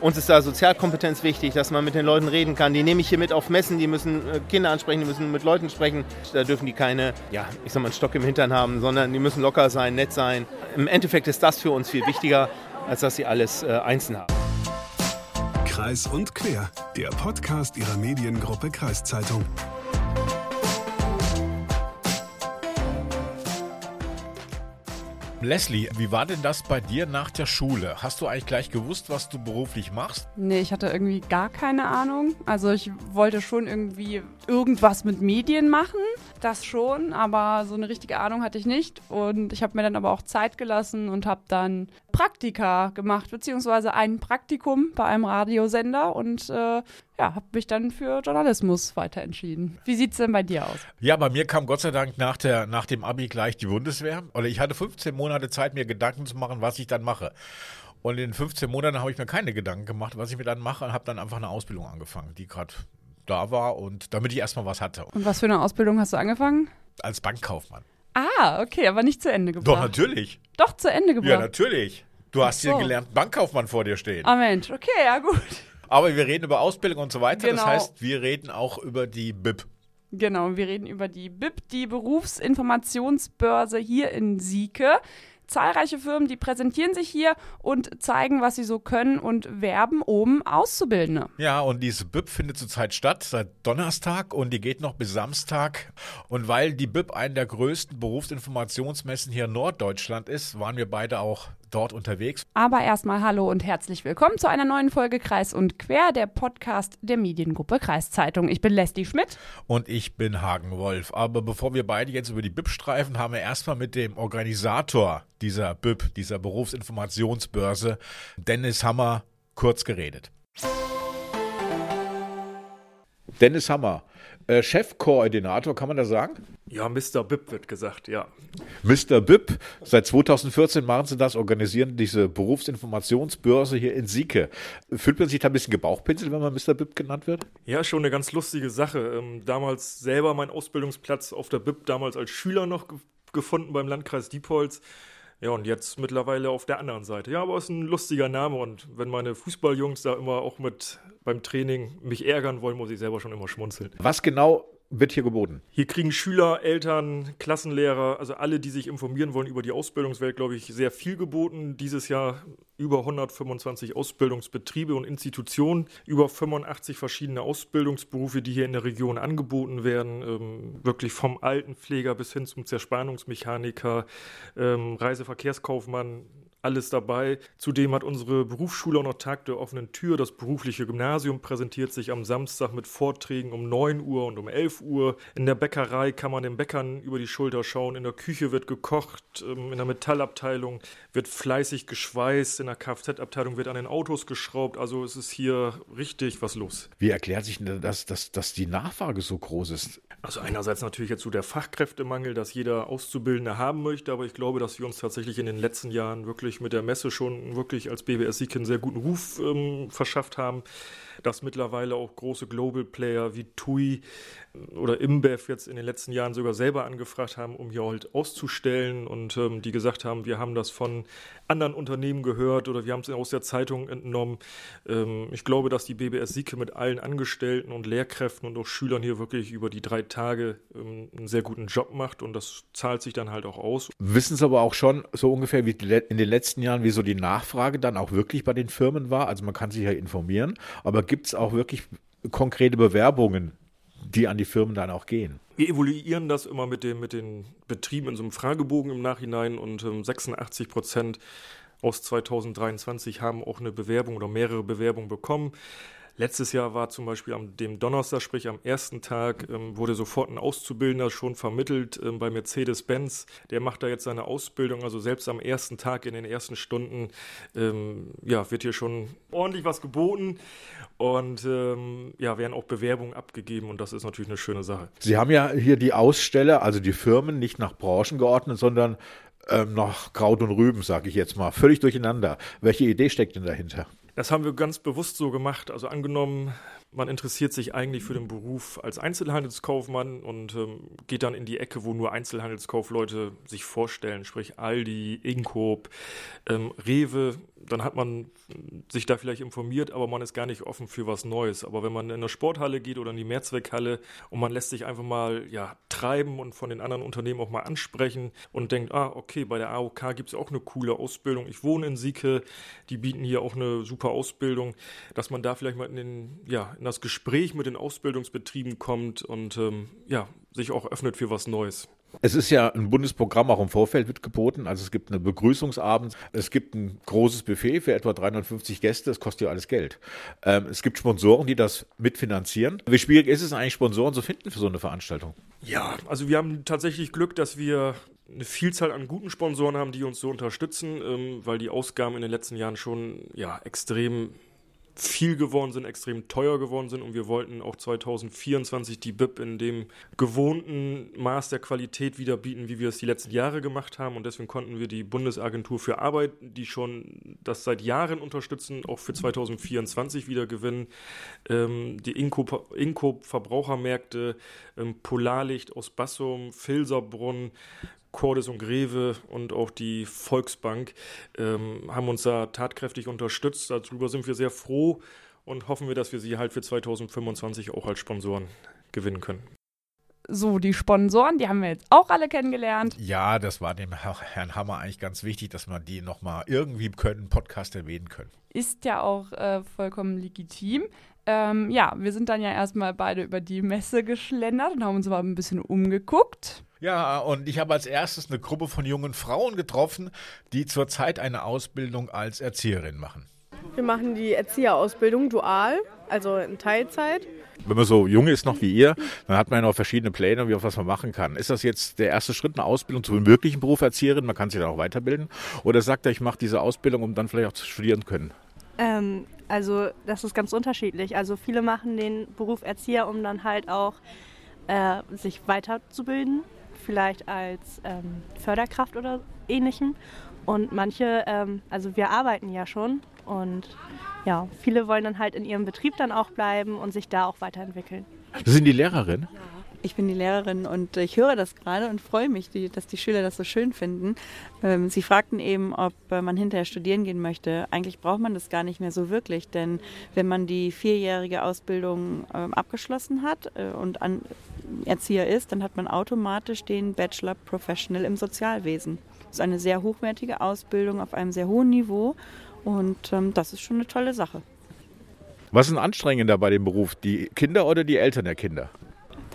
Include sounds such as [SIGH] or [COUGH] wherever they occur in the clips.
Uns ist da Sozialkompetenz wichtig, dass man mit den Leuten reden kann. Die nehme ich hier mit auf Messen, die müssen äh, Kinder ansprechen, die müssen mit Leuten sprechen. Da dürfen die keine, ja, ich sag mal, einen Stock im Hintern haben, sondern die müssen locker sein, nett sein. Im Endeffekt ist das für uns viel wichtiger, als dass sie alles äh, einzeln haben. Kreis und Quer, der Podcast ihrer Mediengruppe Kreiszeitung. Leslie, wie war denn das bei dir nach der Schule? Hast du eigentlich gleich gewusst, was du beruflich machst? Nee, ich hatte irgendwie gar keine Ahnung. Also ich wollte schon irgendwie irgendwas mit Medien machen, das schon, aber so eine richtige Ahnung hatte ich nicht. Und ich habe mir dann aber auch Zeit gelassen und habe dann Praktika gemacht, beziehungsweise ein Praktikum bei einem Radiosender und äh, ja, habe mich dann für Journalismus weiter entschieden. Wie sieht es denn bei dir aus? Ja, bei mir kam Gott sei Dank nach, der, nach dem Abi gleich die Bundeswehr. Oder ich hatte 15 Monate Zeit, mir Gedanken zu machen, was ich dann mache. Und in 15 Monaten habe ich mir keine Gedanken gemacht, was ich mir dann mache und habe dann einfach eine Ausbildung angefangen, die gerade da war und damit ich erstmal was hatte. Und was für eine Ausbildung hast du angefangen? Als Bankkaufmann. Ah, okay, aber nicht zu Ende gebracht. Doch, natürlich. Doch, zu Ende gebracht. Ja, natürlich. Du hast so. hier gelernt, Bankkaufmann vor dir stehen. Ah, Mensch, okay, ja, gut. Aber wir reden über Ausbildung und so weiter. Genau. Das heißt, wir reden auch über die BIP. Genau, wir reden über die BIP, die Berufsinformationsbörse hier in Sieke. Zahlreiche Firmen, die präsentieren sich hier und zeigen, was sie so können und werben um Auszubildende. Ja, und diese BIP findet zurzeit statt, seit Donnerstag und die geht noch bis Samstag. Und weil die BIP eine der größten Berufsinformationsmessen hier in Norddeutschland ist, waren wir beide auch dort unterwegs. Aber erstmal hallo und herzlich willkommen zu einer neuen Folge Kreis und Quer, der Podcast der Mediengruppe Kreiszeitung. Ich bin Leslie Schmidt. Und ich bin Hagen Wolf. Aber bevor wir beide jetzt über die BIP streifen, haben wir erstmal mit dem Organisator dieser BIP, dieser Berufsinformationsbörse, Dennis Hammer, kurz geredet. Dennis Hammer, äh, Chefkoordinator, kann man das sagen? Ja, Mr. Bib wird gesagt, ja. Mr. Bib, seit 2014 machen Sie das, organisieren diese Berufsinformationsbörse hier in Sieke. Fühlt man sich da ein bisschen gebauchpinselt, wenn man Mr. Bib genannt wird? Ja, schon eine ganz lustige Sache. Ähm, damals selber mein Ausbildungsplatz auf der Bib, damals als Schüler noch ge gefunden beim Landkreis Diepholz. Ja, und jetzt mittlerweile auf der anderen Seite. Ja, aber es ist ein lustiger Name und wenn meine Fußballjungs da immer auch mit beim Training mich ärgern wollen, muss ich selber schon immer schmunzeln. Was genau wird hier geboten? Hier kriegen Schüler, Eltern, Klassenlehrer, also alle, die sich informieren wollen über die Ausbildungswelt, glaube ich, sehr viel geboten. Dieses Jahr über 125 Ausbildungsbetriebe und Institutionen, über 85 verschiedene Ausbildungsberufe, die hier in der Region angeboten werden. Ähm, wirklich vom Altenpfleger bis hin zum Zerspannungsmechaniker, ähm, Reiseverkehrskaufmann, alles dabei. Zudem hat unsere Berufsschule auch noch Tag der offenen Tür. Das berufliche Gymnasium präsentiert sich am Samstag mit Vorträgen um 9 Uhr und um 11 Uhr. In der Bäckerei kann man den Bäckern über die Schulter schauen. In der Küche wird gekocht. In der Metallabteilung wird fleißig geschweißt. In der Kfz-Abteilung wird an den Autos geschraubt. Also es ist hier richtig was los. Wie erklärt sich denn das, dass, dass die Nachfrage so groß ist? Also einerseits natürlich jetzt so der Fachkräftemangel, dass jeder Auszubildende haben möchte, aber ich glaube, dass wir uns tatsächlich in den letzten Jahren wirklich mit der Messe schon wirklich als BBS Sieg einen sehr guten Ruf ähm, verschafft haben, dass mittlerweile auch große Global Player wie TUI oder ImBev jetzt in den letzten Jahren sogar selber angefragt haben, um hier halt auszustellen. Und ähm, die gesagt haben, wir haben das von anderen Unternehmen gehört oder wir haben es aus der Zeitung entnommen. Ähm, ich glaube, dass die BBS Sieke mit allen Angestellten und Lehrkräften und auch Schülern hier wirklich über die drei Tage ähm, einen sehr guten Job macht und das zahlt sich dann halt auch aus. Wissen Sie aber auch schon so ungefähr wie in den letzten Jahren, wie so die Nachfrage dann auch wirklich bei den Firmen war? Also man kann sich ja informieren, aber gibt es auch wirklich konkrete Bewerbungen, die an die Firmen dann auch gehen? Wir evaluieren das immer mit, dem, mit den Betrieben in so einem Fragebogen im Nachhinein und ähm, 86 Prozent aus 2023 haben auch eine Bewerbung oder mehrere Bewerbungen bekommen. Letztes Jahr war zum Beispiel am dem Donnerstag, sprich am ersten Tag, ähm, wurde sofort ein Auszubildender schon vermittelt ähm, bei Mercedes-Benz. Der macht da jetzt seine Ausbildung, also selbst am ersten Tag in den ersten Stunden, ähm, ja, wird hier schon ordentlich was geboten und ähm, ja, werden auch Bewerbungen abgegeben und das ist natürlich eine schöne Sache. Sie haben ja hier die Aussteller, also die Firmen, nicht nach Branchen geordnet, sondern ähm, nach Kraut und Rüben, sage ich jetzt mal. Völlig durcheinander. Welche Idee steckt denn dahinter? Das haben wir ganz bewusst so gemacht. Also angenommen, man interessiert sich eigentlich für den Beruf als Einzelhandelskaufmann und ähm, geht dann in die Ecke, wo nur Einzelhandelskaufleute sich vorstellen, sprich Aldi, Inkoop, ähm, Rewe. Dann hat man sich da vielleicht informiert, aber man ist gar nicht offen für was Neues. Aber wenn man in eine Sporthalle geht oder in die Mehrzweckhalle und man lässt sich einfach mal ja, treiben und von den anderen Unternehmen auch mal ansprechen und denkt, ah, okay, bei der AOK gibt es auch eine coole Ausbildung. Ich wohne in Sieke, die bieten hier auch eine super Ausbildung, dass man da vielleicht mal in den, ja, in das Gespräch mit den Ausbildungsbetrieben kommt und ähm, ja, sich auch öffnet für was Neues. Es ist ja ein Bundesprogramm auch im Vorfeld wird geboten. Also es gibt eine Begrüßungsabend, es gibt ein großes Buffet für etwa 350 Gäste, das kostet ja alles Geld. Ähm, es gibt Sponsoren, die das mitfinanzieren. Wie schwierig ist es eigentlich, Sponsoren zu finden für so eine Veranstaltung? Ja, also wir haben tatsächlich Glück, dass wir eine Vielzahl an guten Sponsoren haben, die uns so unterstützen, ähm, weil die Ausgaben in den letzten Jahren schon ja, extrem viel geworden sind, extrem teuer geworden sind und wir wollten auch 2024 die BIP in dem gewohnten Maß der Qualität wieder bieten, wie wir es die letzten Jahre gemacht haben und deswegen konnten wir die Bundesagentur für Arbeit, die schon das seit Jahren unterstützen, auch für 2024 wieder gewinnen. Ähm, die Inko, Inko Verbrauchermärkte, ähm, Polarlicht aus Bassum, Filserbrunn, Cordes und Greve und auch die Volksbank ähm, haben uns da tatkräftig unterstützt. Darüber sind wir sehr froh und hoffen wir, dass wir sie halt für 2025 auch als Sponsoren gewinnen können. So, die Sponsoren, die haben wir jetzt auch alle kennengelernt. Ja, das war dem Herrn Hammer eigentlich ganz wichtig, dass man die nochmal irgendwie können, Podcast erwähnen können. Ist ja auch äh, vollkommen legitim. Ähm, ja, wir sind dann ja erstmal beide über die Messe geschlendert und haben uns aber ein bisschen umgeguckt. Ja, und ich habe als erstes eine Gruppe von jungen Frauen getroffen, die zurzeit eine Ausbildung als Erzieherin machen. Wir machen die Erzieherausbildung dual, also in Teilzeit. Wenn man so jung ist noch wie ihr, dann hat man ja noch verschiedene Pläne, wie auch was man machen kann. Ist das jetzt der erste Schritt, eine Ausbildung zu einem wirklichen Beruf Erzieherin? Man kann sich dann auch weiterbilden. Oder sagt er, ich mache diese Ausbildung, um dann vielleicht auch zu studieren können? Ähm, also das ist ganz unterschiedlich. Also viele machen den Beruf Erzieher, um dann halt auch äh, sich weiterzubilden vielleicht als ähm, Förderkraft oder ähnlichem. Und manche, ähm, also wir arbeiten ja schon und ja, viele wollen dann halt in ihrem Betrieb dann auch bleiben und sich da auch weiterentwickeln. Sie sind die Lehrerin? Ja. Ich bin die Lehrerin und ich höre das gerade und freue mich, dass die Schüler das so schön finden. Ähm, sie fragten eben, ob äh, man hinterher studieren gehen möchte. Eigentlich braucht man das gar nicht mehr so wirklich, denn wenn man die vierjährige Ausbildung ähm, abgeschlossen hat äh, und an Erzieher ist, dann hat man automatisch den Bachelor Professional im Sozialwesen. Das ist eine sehr hochwertige Ausbildung auf einem sehr hohen Niveau und ähm, das ist schon eine tolle Sache. Was ist anstrengender bei dem Beruf, die Kinder oder die Eltern der Kinder?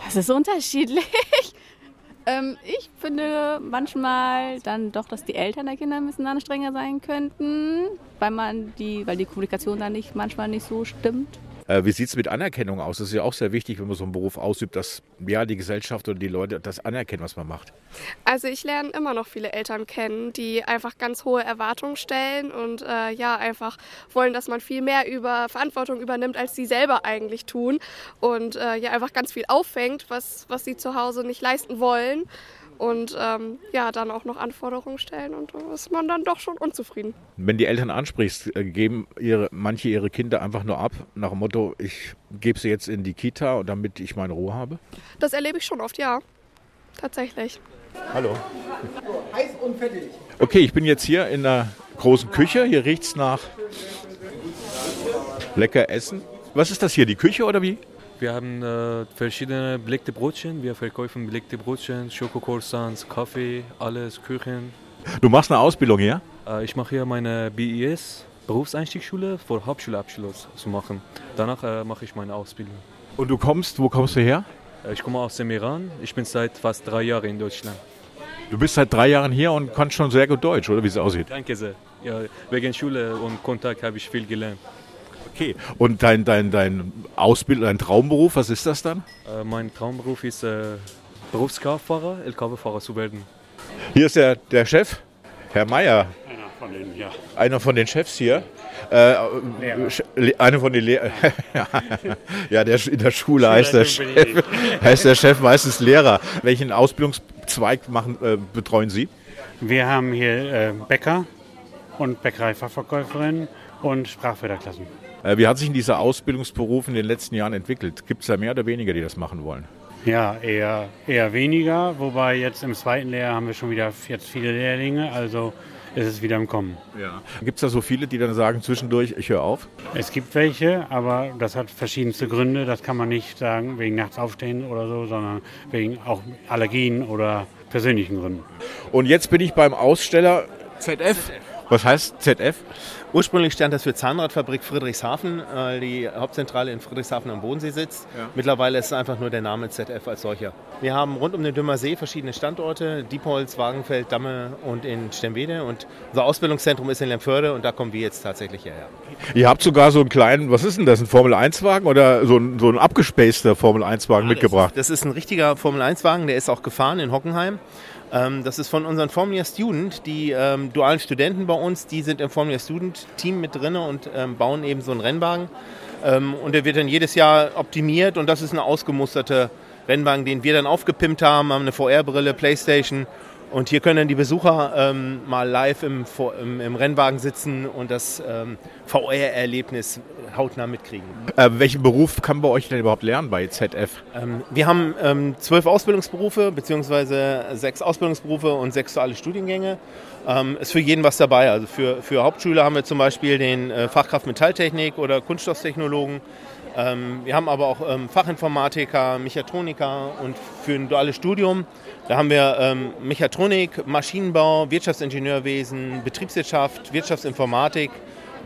Das ist unterschiedlich. [LAUGHS] ähm, ich finde manchmal dann doch, dass die Eltern der Kinder ein bisschen anstrengender sein könnten, weil man die, weil die Kommunikation dann nicht manchmal nicht so stimmt. Äh, wie sieht es mit Anerkennung aus? Das ist ja auch sehr wichtig, wenn man so einen Beruf ausübt, dass ja, die Gesellschaft oder die Leute das anerkennen, was man macht. Also ich lerne immer noch viele Eltern kennen, die einfach ganz hohe Erwartungen stellen und äh, ja, einfach wollen, dass man viel mehr über Verantwortung übernimmt, als sie selber eigentlich tun. Und äh, ja, einfach ganz viel auffängt, was, was sie zu Hause nicht leisten wollen und ähm, ja, dann auch noch Anforderungen stellen und da ist man dann doch schon unzufrieden. Wenn die Eltern ansprichst, äh, geben ihre, manche ihre Kinder einfach nur ab, nach dem Motto, ich gebe sie jetzt in die Kita, damit ich meine Ruhe habe? Das erlebe ich schon oft, ja. Tatsächlich. Hallo. Heiß und fettig. Okay, ich bin jetzt hier in der großen Küche. Hier riecht es nach lecker Essen. Was ist das hier, die Küche oder wie? Wir haben äh, verschiedene belegte Brotchen. Wir verkaufen belegte Brotchen, Schokocroissants, Kaffee, alles, Küchen. Du machst eine Ausbildung hier? Äh, ich mache hier meine BIS, Berufseinstiegsschule, vor Hauptschulabschluss zu machen. Danach äh, mache ich meine Ausbildung. Und du kommst, wo kommst du her? Äh, ich komme aus dem Iran. Ich bin seit fast drei Jahren in Deutschland. Du bist seit drei Jahren hier und kannst schon sehr gut Deutsch, oder wie es aussieht? Danke sehr. Ja, wegen Schule und Kontakt habe ich viel gelernt. Okay, und dein, dein, dein Ausbildung, dein Traumberuf, was ist das dann? Äh, mein Traumberuf ist äh, Berufskraftfahrer, LKW-Fahrer zu werden. Hier ist der, der Chef, Herr Meier. Einer von den, ja. Einer von den Chefs hier. Äh, einer von den Lehrern. [LAUGHS] ja, der in der Schule heißt der, Chef, [LAUGHS] heißt der Chef meistens Lehrer. Welchen Ausbildungszweig machen, äh, betreuen Sie? Wir haben hier äh, Bäcker, und Bäckereifachverkäuferin und Sprachförderklassen. Äh, Wie hat sich denn dieser Ausbildungsberuf in den letzten Jahren entwickelt? Gibt es da mehr oder weniger, die das machen wollen? Ja, eher, eher weniger, wobei jetzt im zweiten Lehrjahr haben wir schon wieder jetzt viele Lehrlinge, also ist es wieder im Kommen. Ja. Gibt es da so viele, die dann sagen zwischendurch, ich höre auf? Es gibt welche, aber das hat verschiedenste Gründe. Das kann man nicht sagen wegen nachts aufstehen oder so, sondern wegen auch Allergien oder persönlichen Gründen. Und jetzt bin ich beim Aussteller ZF. Was heißt ZF? Ursprünglich stand das für Zahnradfabrik Friedrichshafen, weil die Hauptzentrale in Friedrichshafen am Bodensee sitzt. Ja. Mittlerweile ist es einfach nur der Name ZF als solcher. Wir haben rund um den Dümmer See verschiedene Standorte, Diepholz, Wagenfeld, Damme und in Stemwede. Und unser Ausbildungszentrum ist in Lemförde und da kommen wir jetzt tatsächlich hierher. Ihr habt sogar so einen kleinen, was ist denn das, ein Formel-1-Wagen oder so ein, so ein abgespaceter Formel-1-Wagen mitgebracht? Das ist ein richtiger Formel-1-Wagen, der ist auch gefahren in Hockenheim. Ähm, Das ist von unseren Formula Student, die ähm, dualen Studenten bei uns, die sind im Formula Student Team mit drin und ähm, bauen eben so einen Rennwagen. Ähm, und der wird dann jedes Jahr optimiert und das ist ein ausgemusterter Rennwagen, den wir dann aufgepimpt haben, haben eine VR-Brille, Playstation und hier können dann die Besucher ähm, mal live im, im, im Rennwagen sitzen und das ähm, VR-Erlebnis hautnah mitkriegen. Äh, welchen Beruf kann bei euch denn überhaupt lernen bei ZF? Ähm, wir haben ähm, zwölf Ausbildungsberufe, beziehungsweise sechs Ausbildungsberufe und sechs duale Studiengänge. Ähm, ist für jeden was dabei. Also für, für Hauptschüler haben wir zum Beispiel den äh, Fachkraft Metalltechnik oder Kunststofftechnologen. Ähm, wir haben aber auch Fachinformatiker, Mechatroniker und für ein duales Studium, da haben wir ähm, Mechatronik, Maschinenbau, Wirtschaftsingenieurwesen, Betriebswirtschaft, Wirtschaftsinformatik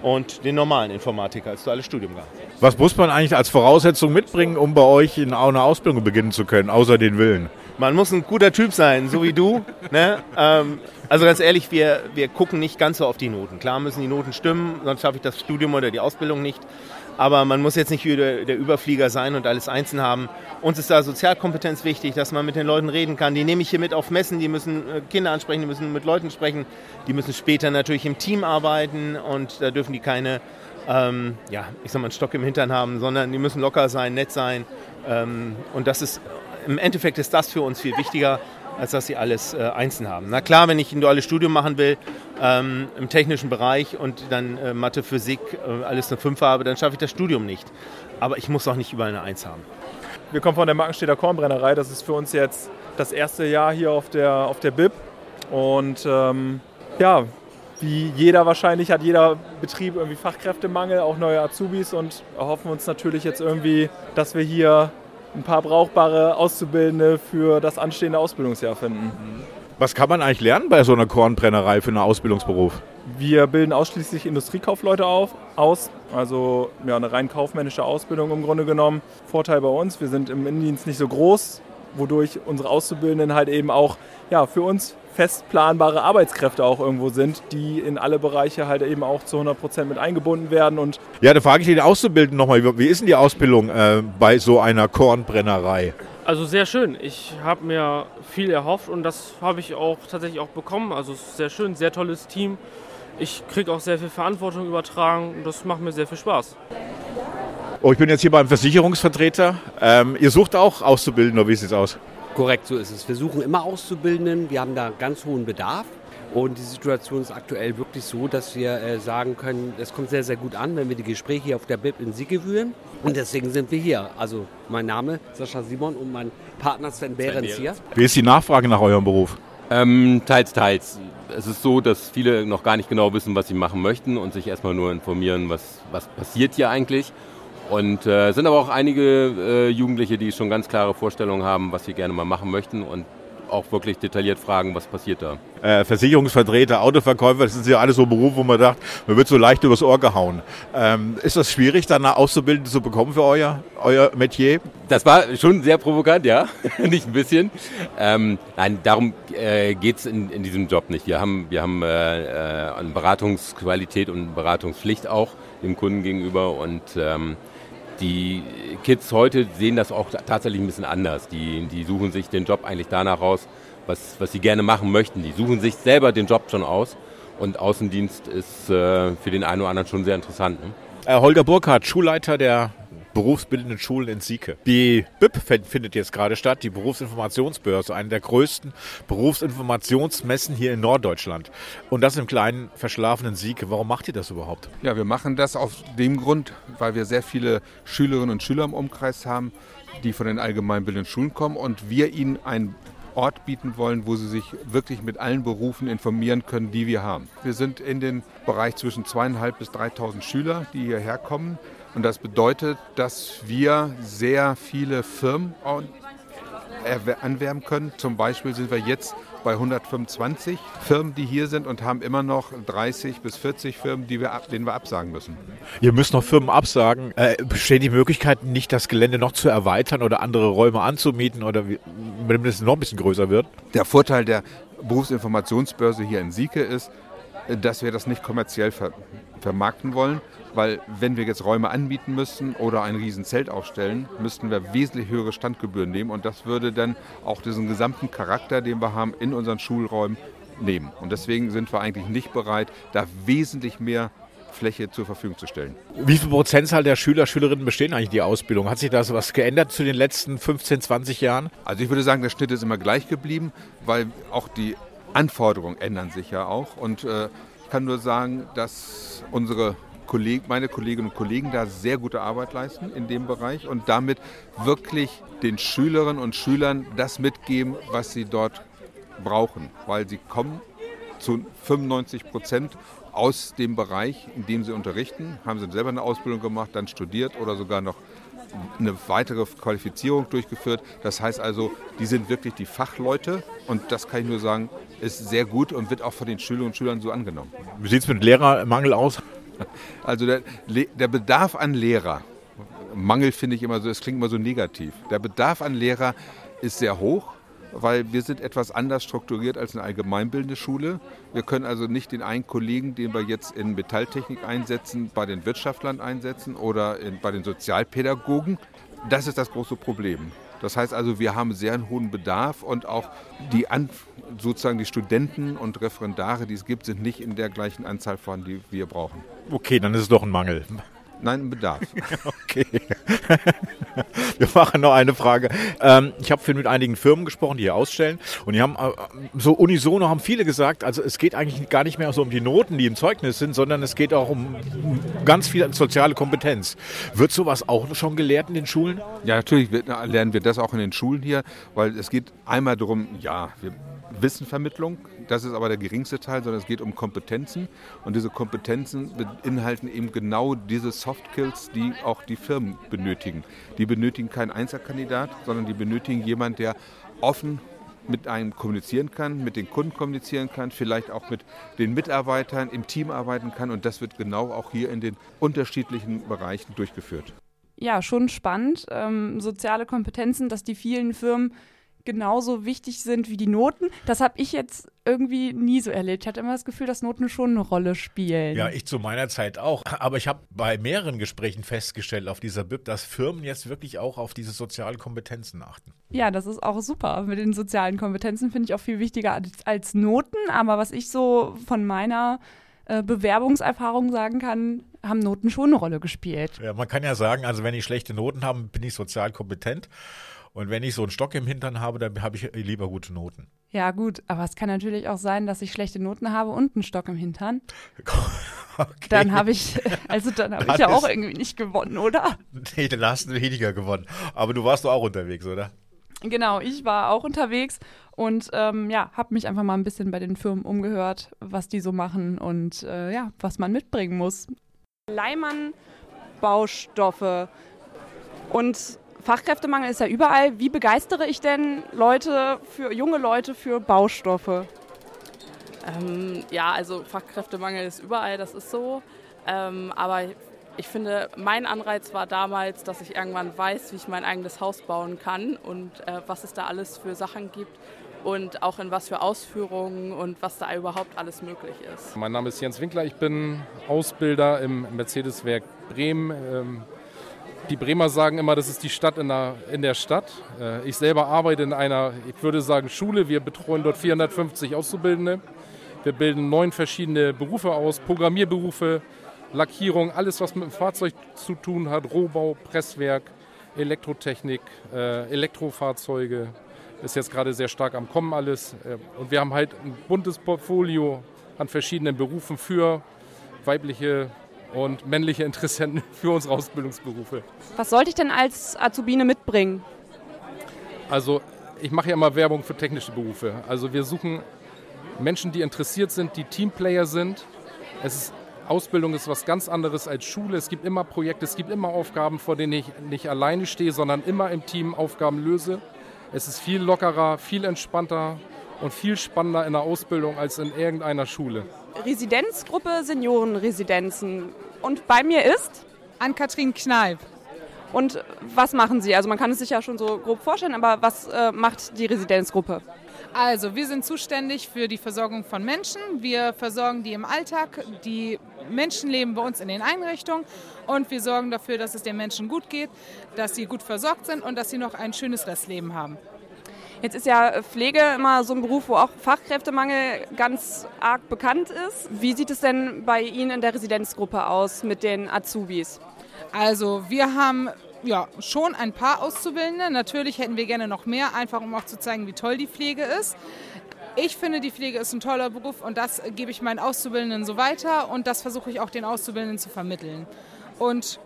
und den normalen Informatiker als duales Studiumgang. Was muss man eigentlich als Voraussetzung mitbringen, um bei euch in auch eine Ausbildung beginnen zu können, außer den Willen? Man muss ein guter Typ sein, so wie du. ne? ähm, also ganz ehrlich, wir, wir gucken nicht ganz so auf die Noten. Klar müssen die Noten stimmen, sonst schaffe ich das Studium oder die Ausbildung nicht. Aber man muss jetzt nicht der, der Überflieger sein und alles einzeln haben. Uns ist da Sozialkompetenz wichtig, dass man mit den Leuten reden kann. Die nehme ich hier mit auf Messen, die müssen äh, Kinder ansprechen, die müssen mit Leuten sprechen. Die müssen später natürlich im Team arbeiten und da dürfen die keine, ähm, ja, ich sag mal, einen Stock im Hintern haben, sondern die müssen locker sein, nett sein. Ähm, und das ist, im Endeffekt ist das für uns viel wichtiger, als dass sie alles äh, einzeln haben. Na klar, wenn ich ein duales Studium machen will, ähm, im technischen Bereich und dann äh, Mathe, Physik, äh, alles eine 5 habe, dann schaffe ich das Studium nicht. Aber ich muss auch nicht überall eine 1 haben. Wir kommen von der Markenstädter Kornbrennerei. Das ist für uns jetzt das erste Jahr hier auf der, auf der BIP. Und ähm, ja, wie jeder wahrscheinlich hat jeder Betrieb irgendwie Fachkräftemangel, auch neue Azubis und erhoffen uns natürlich jetzt irgendwie, dass wir hier ein paar brauchbare Auszubildende für das anstehende Ausbildungsjahr finden. Was kann man eigentlich lernen bei so einer Kornbrennerei für einen Ausbildungsberuf? Wir bilden ausschließlich Industriekaufleute auf, aus, also ja, eine rein kaufmännische Ausbildung im Grunde genommen. Vorteil bei uns, wir sind im Innendienst nicht so groß, wodurch unsere Auszubildenden halt eben auch ja, für uns fest planbare Arbeitskräfte auch irgendwo sind, die in alle Bereiche halt eben auch zu 100 Prozent mit eingebunden werden und Ja, da frage ich den Auszubildenden nochmal, wie ist denn die Ausbildung äh, bei so einer Kornbrennerei? Also sehr schön. Ich habe mir viel erhofft und das habe ich auch tatsächlich auch bekommen. Also es ist sehr schön, sehr tolles Team. Ich kriege auch sehr viel Verantwortung übertragen und das macht mir sehr viel Spaß. Oh, ich bin jetzt hier beim Versicherungsvertreter. Ähm, ihr sucht auch Auszubildende, wie sieht es aus? Korrekt, so ist es. Wir suchen immer Auszubildenden. Wir haben da ganz hohen Bedarf. Und die Situation ist aktuell wirklich so, dass wir äh, sagen können, es kommt sehr, sehr gut an, wenn wir die Gespräche hier auf der BIP in Siege führen. Und deswegen sind wir hier. Also mein Name Sascha Simon und mein Partner Sven Behrens hier. Wie ist die Nachfrage nach eurem Beruf? Ähm, teils, teils. Es ist so, dass viele noch gar nicht genau wissen, was sie machen möchten und sich erstmal nur informieren, was, was passiert hier eigentlich. Und äh, sind aber auch einige äh, Jugendliche, die schon ganz klare Vorstellungen haben, was sie gerne mal machen möchten und auch wirklich detailliert fragen, was passiert da. Äh, Versicherungsvertreter, Autoverkäufer, das sind ja alles so Berufe, wo man sagt, man wird so leicht übers Ohr gehauen. Ähm, ist das schwierig, dann eine Auszubildende zu bekommen für euer, euer Metier? Das war schon sehr provokant, ja, [LAUGHS] nicht ein bisschen. Ähm, nein, darum äh, geht es in, in diesem Job nicht. Wir haben, wir haben äh, äh, eine Beratungsqualität und Beratungspflicht auch dem Kunden gegenüber und ähm, die Kids heute sehen das auch tatsächlich ein bisschen anders. Die, die suchen sich den Job eigentlich danach raus, was, was sie gerne machen möchten. Die suchen sich selber den Job schon aus. Und Außendienst ist äh, für den einen oder anderen schon sehr interessant. Ne? Äh, Holger Burkhardt, Schulleiter der berufsbildenden Schulen in Sieke. Die BIP findet jetzt gerade statt, die Berufsinformationsbörse, eine der größten Berufsinformationsmessen hier in Norddeutschland. Und das im kleinen, verschlafenen Sieke. Warum macht ihr das überhaupt? Ja, wir machen das aus dem Grund, weil wir sehr viele Schülerinnen und Schüler im Umkreis haben, die von den allgemeinbildenden Schulen kommen und wir ihnen einen Ort bieten wollen, wo sie sich wirklich mit allen Berufen informieren können, die wir haben. Wir sind in den Bereich zwischen zweieinhalb bis 3.000 Schüler, die hierher kommen. Und das bedeutet, dass wir sehr viele Firmen anwerben können. Zum Beispiel sind wir jetzt bei 125 Firmen, die hier sind und haben immer noch 30 bis 40 Firmen, die wir, denen wir absagen müssen. Ihr müsst noch Firmen absagen. Äh, besteht die Möglichkeit, nicht das Gelände noch zu erweitern oder andere Räume anzumieten oder damit es noch ein bisschen größer wird? Der Vorteil der Berufsinformationsbörse hier in Sieke ist, dass wir das nicht kommerziell ver vermarkten wollen, weil wenn wir jetzt Räume anbieten müssten oder ein Riesenzelt aufstellen, müssten wir wesentlich höhere Standgebühren nehmen und das würde dann auch diesen gesamten Charakter, den wir haben, in unseren Schulräumen nehmen. Und deswegen sind wir eigentlich nicht bereit, da wesentlich mehr Fläche zur Verfügung zu stellen. Wie viel Prozentzahl der Schüler, Schülerinnen bestehen eigentlich die Ausbildung? Hat sich da was geändert zu den letzten 15, 20 Jahren? Also ich würde sagen, der Schnitt ist immer gleich geblieben, weil auch die Anforderungen ändern sich ja auch. Und äh, ich kann nur sagen, dass unsere Kolleg meine Kolleginnen und Kollegen da sehr gute Arbeit leisten in dem Bereich und damit wirklich den Schülerinnen und Schülern das mitgeben, was sie dort brauchen, weil sie kommen zu 95 Prozent aus dem Bereich, in dem sie unterrichten, haben sie selber eine Ausbildung gemacht, dann studiert oder sogar noch eine weitere Qualifizierung durchgeführt. Das heißt also, die sind wirklich die Fachleute und das kann ich nur sagen, ist sehr gut und wird auch von den Schülerinnen und Schülern so angenommen. Wie sieht es mit Lehrermangel aus? Also der, der Bedarf an Lehrer, Mangel finde ich immer so, es klingt immer so negativ. Der Bedarf an Lehrer ist sehr hoch, weil wir sind etwas anders strukturiert als eine allgemeinbildende Schule. Wir können also nicht den einen Kollegen, den wir jetzt in Metalltechnik einsetzen, bei den Wirtschaftlern einsetzen oder in, bei den Sozialpädagogen. Das ist das große Problem. Das heißt also, wir haben sehr einen hohen Bedarf und auch die sozusagen die Studenten und Referendare, die es gibt, sind nicht in der gleichen Anzahl von, die wir brauchen. Okay, dann ist es doch ein Mangel. Nein, ein Bedarf. [LAUGHS] okay. Wir machen noch eine Frage. Ähm, ich habe mit einigen Firmen gesprochen, die hier ausstellen. Und die haben äh, so unisono haben viele gesagt, also es geht eigentlich gar nicht mehr so um die Noten, die im Zeugnis sind, sondern es geht auch um, um ganz viel soziale Kompetenz. Wird sowas auch schon gelehrt in den Schulen? Ja, natürlich lernen wir das auch in den Schulen hier, weil es geht einmal darum, ja, wir Wissenvermittlung, das ist aber der geringste Teil, sondern es geht um Kompetenzen. Und diese Kompetenzen beinhalten eben genau diese Soft Skills, die auch die Firmen benötigen. Die benötigen keinen Einzelkandidat, sondern die benötigen jemanden, der offen mit einem kommunizieren kann, mit den Kunden kommunizieren kann, vielleicht auch mit den Mitarbeitern im Team arbeiten kann. Und das wird genau auch hier in den unterschiedlichen Bereichen durchgeführt. Ja, schon spannend. Ähm, soziale Kompetenzen, dass die vielen Firmen genauso wichtig sind wie die Noten. Das habe ich jetzt irgendwie nie so erlebt. Ich hatte immer das Gefühl, dass Noten schon eine Rolle spielen. Ja, ich zu meiner Zeit auch. Aber ich habe bei mehreren Gesprächen festgestellt auf dieser BIP, dass Firmen jetzt wirklich auch auf diese sozialen Kompetenzen achten. Ja, das ist auch super. Mit den sozialen Kompetenzen finde ich auch viel wichtiger als, als Noten. Aber was ich so von meiner äh, Bewerbungserfahrung sagen kann, haben Noten schon eine Rolle gespielt. Ja, man kann ja sagen, also wenn ich schlechte Noten habe, bin ich sozial kompetent. Und wenn ich so einen Stock im Hintern habe, dann habe ich lieber gute Noten. Ja, gut, aber es kann natürlich auch sein, dass ich schlechte Noten habe und einen Stock im Hintern. [LAUGHS] Okay. Dann habe ich, also dann habe ich ja auch irgendwie nicht gewonnen, oder? Nee, dann hast du weniger gewonnen. Aber du warst doch auch unterwegs, oder? Genau, ich war auch unterwegs und ähm, ja, habe mich einfach mal ein bisschen bei den Firmen umgehört, was die so machen und äh, ja, was man mitbringen muss. Leimann Baustoffe und Fachkräftemangel ist ja überall. Wie begeistere ich denn Leute für junge Leute für Baustoffe? Ähm, ja, also Fachkräftemangel ist überall, das ist so. Ähm, aber ich finde, mein Anreiz war damals, dass ich irgendwann weiß, wie ich mein eigenes Haus bauen kann und äh, was es da alles für Sachen gibt und auch in was für Ausführungen und was da überhaupt alles möglich ist. Mein Name ist Jens Winkler, ich bin Ausbilder im Mercedes-Werk Bremen. Ähm, die Bremer sagen immer, das ist die Stadt in der, in der Stadt. Äh, ich selber arbeite in einer, ich würde sagen, Schule. Wir betreuen dort 450 Auszubildende. Wir bilden neun verschiedene Berufe aus, Programmierberufe, Lackierung, alles was mit dem Fahrzeug zu tun hat, Rohbau, Presswerk, Elektrotechnik, äh, Elektrofahrzeuge. Ist jetzt gerade sehr stark am Kommen alles. Äh, und wir haben halt ein buntes Portfolio an verschiedenen Berufen für weibliche und männliche Interessenten [LAUGHS] für unsere Ausbildungsberufe. Was sollte ich denn als Azubine mitbringen? Also ich mache ja immer Werbung für technische Berufe. Also wir suchen Menschen, die interessiert sind, die Teamplayer sind. Es ist, Ausbildung ist was ganz anderes als Schule. Es gibt immer Projekte, es gibt immer Aufgaben, vor denen ich nicht alleine stehe, sondern immer im Team Aufgaben löse. Es ist viel lockerer, viel entspannter und viel spannender in der Ausbildung als in irgendeiner Schule. Residenzgruppe Seniorenresidenzen. Und bei mir ist? Ann-Kathrin Kneip. Und was machen Sie? Also man kann es sich ja schon so grob vorstellen, aber was äh, macht die Residenzgruppe? Also, wir sind zuständig für die Versorgung von Menschen. Wir versorgen die im Alltag. Die Menschen leben bei uns in den Einrichtungen und wir sorgen dafür, dass es den Menschen gut geht, dass sie gut versorgt sind und dass sie noch ein schönes Restleben haben. Jetzt ist ja Pflege immer so ein Beruf, wo auch Fachkräftemangel ganz arg bekannt ist. Wie sieht es denn bei Ihnen in der Residenzgruppe aus mit den Azubis? Also wir haben ja, schon ein paar Auszubildende. Natürlich hätten wir gerne noch mehr, einfach um auch zu zeigen, wie toll die Pflege ist. Ich finde, die Pflege ist ein toller Beruf und das gebe ich meinen Auszubildenden so weiter und das versuche ich auch den Auszubildenden zu vermitteln. Und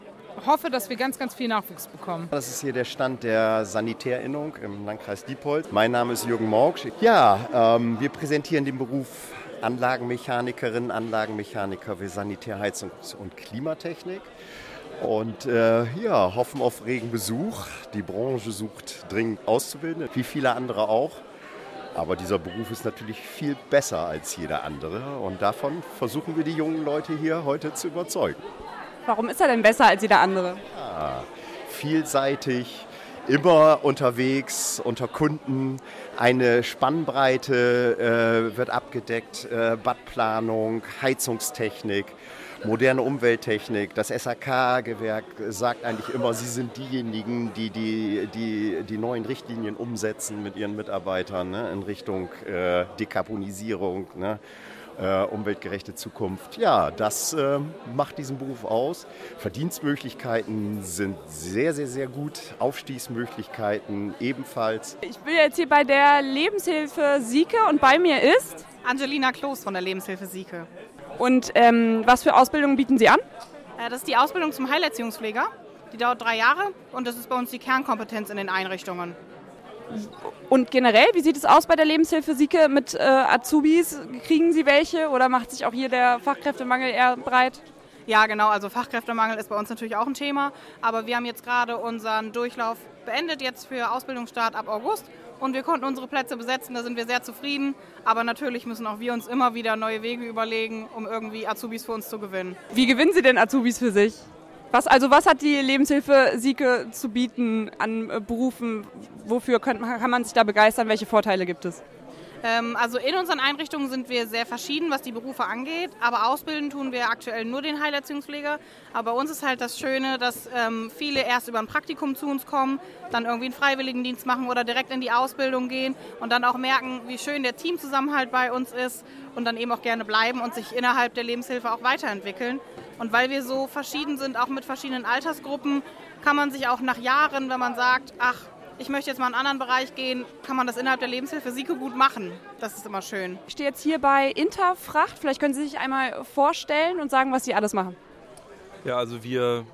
hoffe, dass wir ganz, ganz viel Nachwuchs bekommen. Das ist hier der Stand der Sanitärinnung im Landkreis Diepholz. Mein Name ist Jürgen Morgsch. Ja, ähm, wir präsentieren den Beruf Anlagenmechanikerin, Anlagenmechaniker für Sanitär, Heizungs- und Klimatechnik. Und äh, ja, hoffen auf regen Besuch. Die Branche sucht dringend Auszubildende, wie viele andere auch. Aber dieser Beruf ist natürlich viel besser als jeder andere. Und davon versuchen wir die jungen Leute hier heute zu überzeugen. Warum ist er denn besser als jeder andere? Ja, vielseitig, immer unterwegs, unter Kunden. Eine Spannbreite äh, wird abgedeckt, äh, Badplanung, Heizungstechnik moderne Umwelttechnik. Das SAK-Gewerk sagt eigentlich immer, sie sind diejenigen, die die, die die neuen Richtlinien umsetzen mit ihren Mitarbeitern ne, in Richtung äh, Dekarbonisierung. Ne, äh, umweltgerechte Zukunft. Ja, das äh, macht diesen Beruf aus. Verdienstmöglichkeiten sind sehr, sehr, sehr gut. Aufstiegsmöglichkeiten ebenfalls. Ich bin jetzt hier bei der Lebenshilfe Sieke und bei mir ist Angelina Kloß von der Lebenshilfe Sieke. Und ähm, was für Ausbildungen bieten Sie an? Äh, das ist die Ausbildung zum Heilerziehungspfleger. Die dauert drei Jahre und das ist bei uns die Kernkompetenz in den Einrichtungen. Und generell, wie sieht es aus bei der Lebenshilfe Sieke mit äh, Azubis? Kriegen Sie welche oder macht sich auch hier der Fachkräftemangel eher breit? Ja, genau. Also Fachkräftemangel ist bei uns natürlich auch ein Thema. Aber wir haben jetzt gerade unseren Durchlauf beendet, jetzt für Ausbildungsstart ab August und wir konnten unsere Plätze besetzen, da sind wir sehr zufrieden. Aber natürlich müssen auch wir uns immer wieder neue Wege überlegen, um irgendwie Azubis für uns zu gewinnen. Wie gewinnen Sie denn Azubis für sich? Was, also was hat die Lebenshilfe Sieke zu bieten an äh, Berufen? Wofür kann, kann man sich da begeistern? Welche Vorteile gibt es? Ähm, also in unseren Einrichtungen sind wir sehr verschieden, was die Berufe angeht, aber ausbilden tun wir aktuell nur den Heilerziehungspfleger. Aber bei uns ist halt das Schöne, dass ähm, viele erst über ein Praktikum zu uns kommen, dann irgendwie einen Freiwilligendienst machen oder direkt in die Ausbildung gehen und dann auch merken, wie schön der Teamzusammenhalt bei uns ist und dann eben auch gerne bleiben und sich innerhalb der Lebenshilfe auch weiterentwickeln. Und weil wir so verschieden sind, auch mit verschiedenen Altersgruppen, kann man sich auch nach Jahren, wenn man sagt, ach, ich möchte jetzt mal in einen anderen Bereich gehen, kann man das innerhalb der Lebenshilfe Siko gut machen. Das ist immer schön. Ich stehe jetzt hier bei Interfracht. Vielleicht können Sie sich einmal vorstellen und sagen, was Sie alles machen. Ja, also wir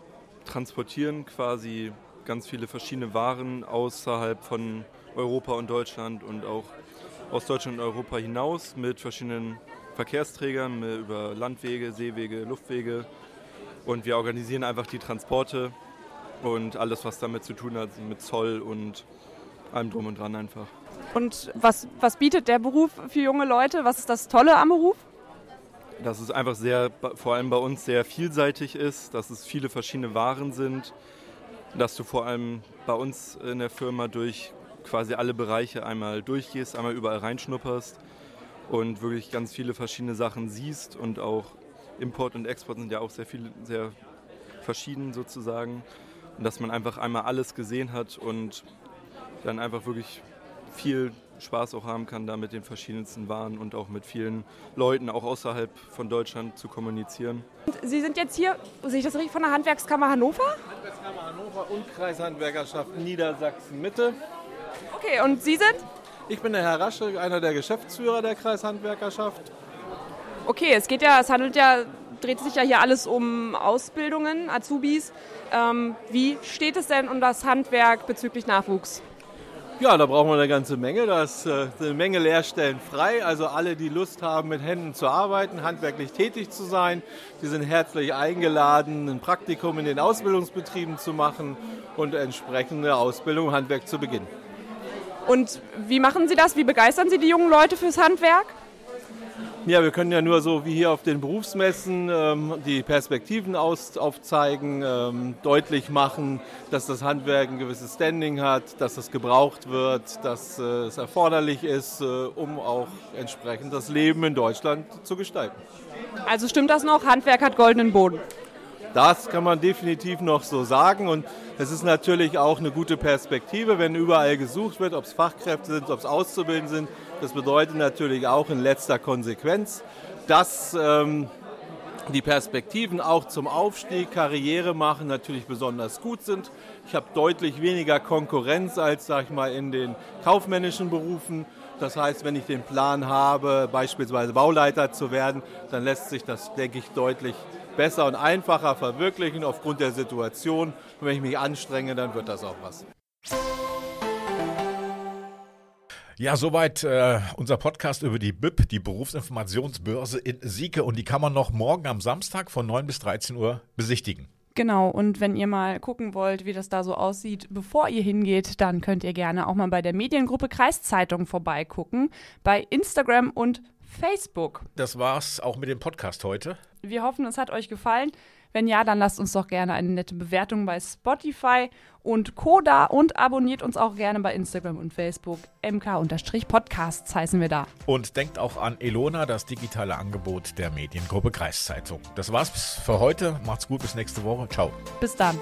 transportieren quasi ganz viele verschiedene Waren außerhalb von Europa und Deutschland und auch aus Deutschland und Europa hinaus mit verschiedenen Verkehrsträgern über Landwege, Seewege, Luftwege. Und wir organisieren einfach die Transporte und alles, was damit zu tun hat, mit Zoll und allem drum und dran einfach. Und was, was bietet der Beruf für junge Leute? Was ist das Tolle am Beruf? Dass es einfach sehr, vor allem bei uns sehr vielseitig ist, dass es viele verschiedene Waren sind, dass du vor allem bei uns in der Firma durch quasi alle Bereiche einmal durchgehst, einmal überall reinschnupperst und wirklich ganz viele verschiedene Sachen siehst und auch Import und Export sind ja auch sehr viel, sehr verschieden sozusagen. Und dass man einfach einmal alles gesehen hat und dann einfach wirklich viel Spaß auch haben kann, da mit den verschiedensten Waren und auch mit vielen Leuten auch außerhalb von Deutschland zu kommunizieren. Sie sind jetzt hier, sehe ich das richtig, von der Handwerkskammer Hannover? Handwerkskammer Hannover und Kreishandwerkerschaft Niedersachsen-Mitte. Okay, und Sie sind? Ich bin der Herr Rasche, einer der Geschäftsführer der Kreishandwerkerschaft. Okay, es geht ja, es handelt ja, dreht sich ja hier alles um Ausbildungen, Azubis. Ähm, wie steht es denn um das Handwerk bezüglich Nachwuchs? Ja, da brauchen wir eine ganze Menge. Da ist äh, eine Menge Lehrstellen frei. Also alle, die Lust haben, mit Händen zu arbeiten, handwerklich tätig zu sein, die sind herzlich eingeladen, ein Praktikum in den Ausbildungsbetrieben zu machen und entsprechende Ausbildung Handwerk zu beginnen. Und wie machen Sie das? Wie begeistern Sie die jungen Leute fürs Handwerk? Ja, wir können ja nur so wie hier auf den Berufsmessen ähm, die Perspektiven aus, aufzeigen, ähm, deutlich machen, dass das Handwerk ein gewisses Standing hat, dass es gebraucht wird, dass äh, es erforderlich ist, äh, um auch entsprechend das Leben in Deutschland zu gestalten. Also stimmt das noch? Handwerk hat goldenen Boden. Das kann man definitiv noch so sagen und es ist natürlich auch eine gute Perspektive, wenn überall gesucht wird, ob es Fachkräfte sind, ob es Auszubildende sind. Das bedeutet natürlich auch in letzter Konsequenz, dass ähm, die Perspektiven auch zum Aufstieg, Karriere machen natürlich besonders gut sind. Ich habe deutlich weniger Konkurrenz als, sag ich mal, in den kaufmännischen Berufen. Das heißt, wenn ich den Plan habe, beispielsweise Bauleiter zu werden, dann lässt sich das, denke ich, deutlich besser und einfacher verwirklichen aufgrund der Situation. Und wenn ich mich anstrenge, dann wird das auch was. Ja, soweit äh, unser Podcast über die BIP, die Berufsinformationsbörse in Sieke. Und die kann man noch morgen am Samstag von 9 bis 13 Uhr besichtigen. Genau, und wenn ihr mal gucken wollt, wie das da so aussieht, bevor ihr hingeht, dann könnt ihr gerne auch mal bei der Mediengruppe Kreiszeitung vorbeigucken, bei Instagram und Facebook. Das war's auch mit dem Podcast heute. Wir hoffen, es hat euch gefallen. Wenn ja, dann lasst uns doch gerne eine nette Bewertung bei Spotify und Co. da und abonniert uns auch gerne bei Instagram und Facebook. MK-Podcasts heißen wir da. Und denkt auch an Elona, das digitale Angebot der Mediengruppe Kreiszeitung. Das war's für heute. Macht's gut, bis nächste Woche. Ciao. Bis dann.